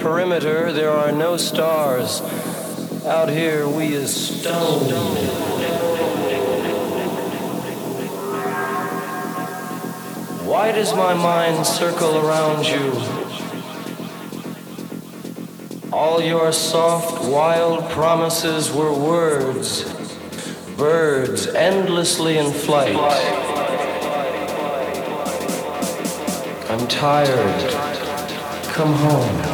perimeter, there are no stars. Out here, we is stone. Why does my mind circle around you? All your soft, wild promises were words, birds endlessly in flight. I'm tired. Come home.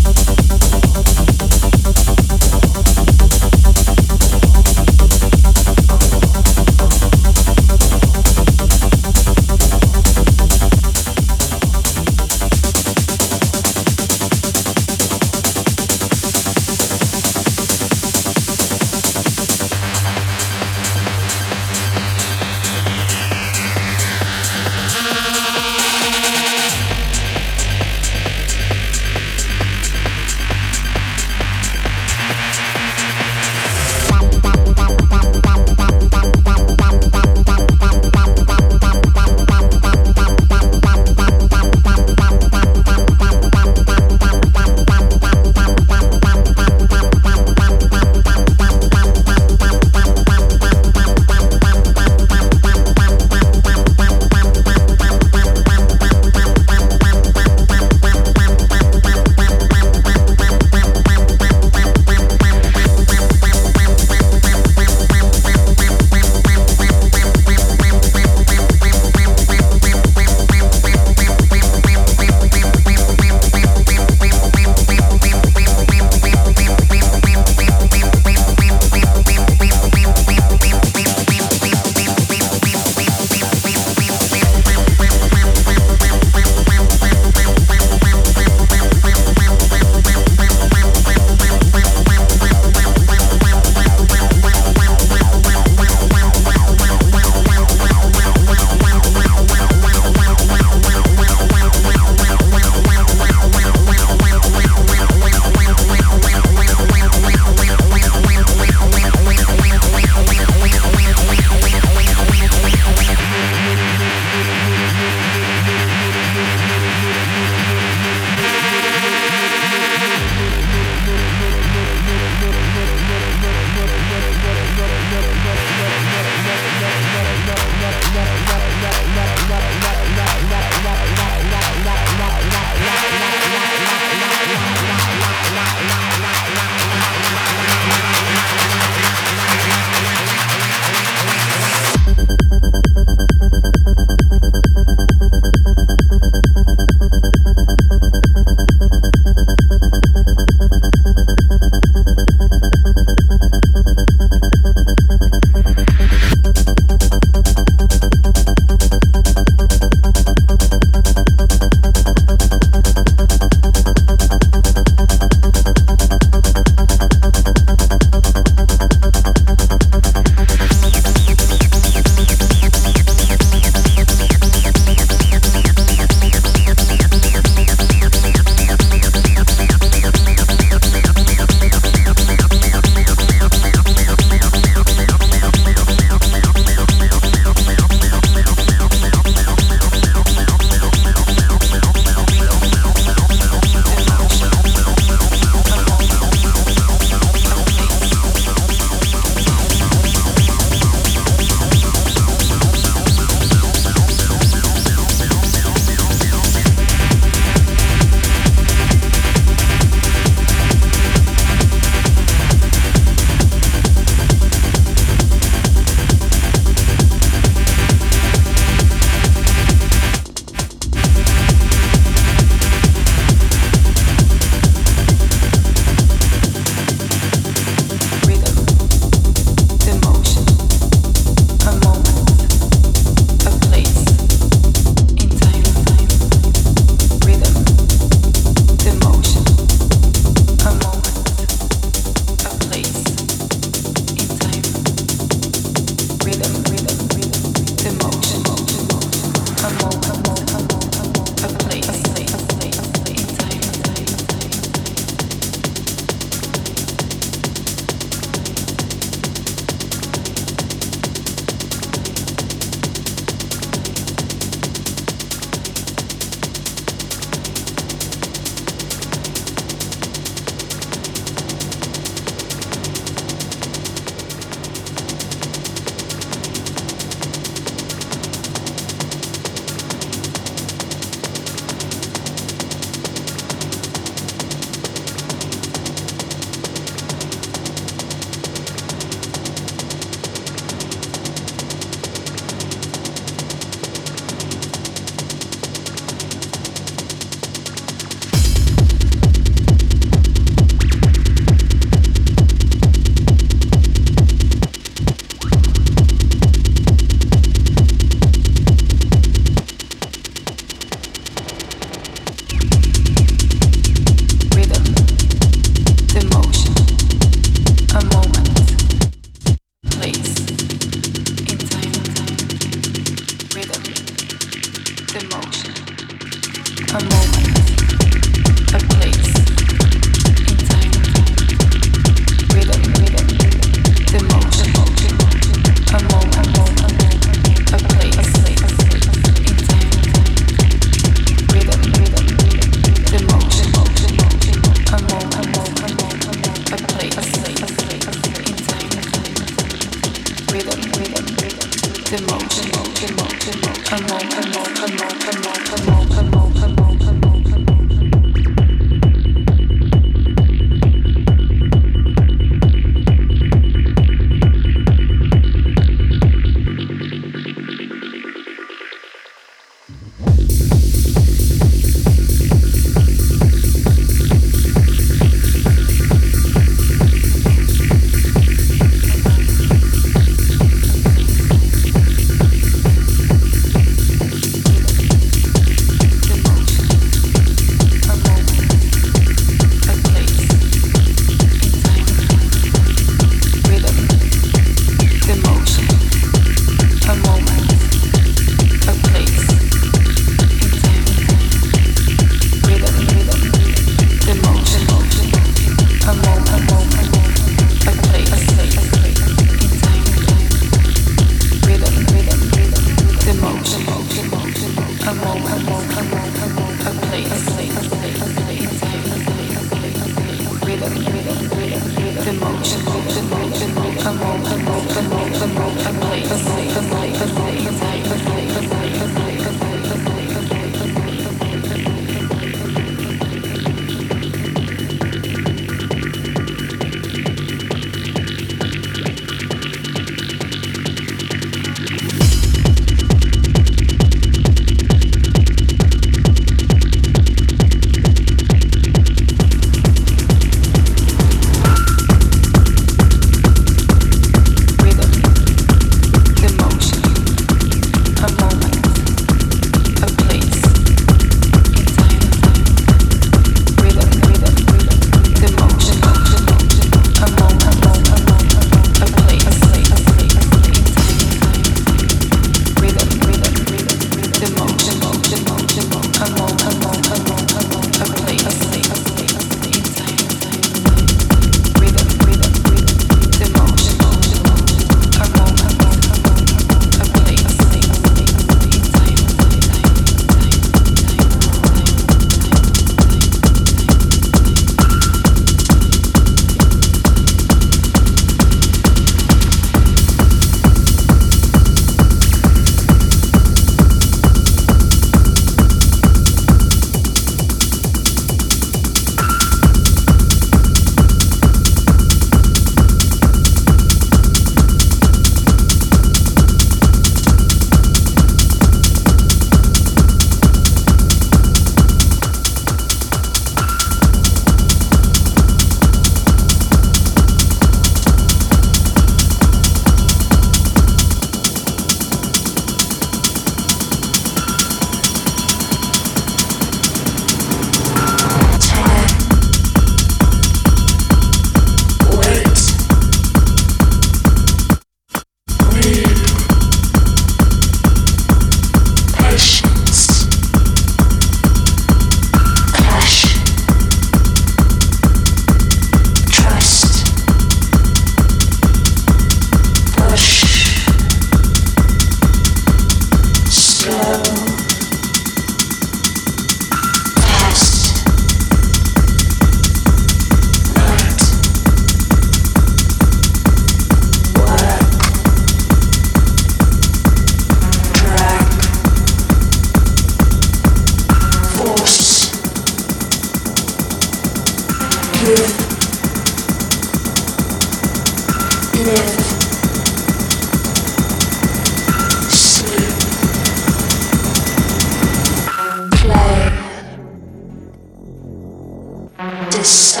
Lost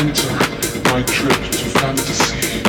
enter my trip to fantasy.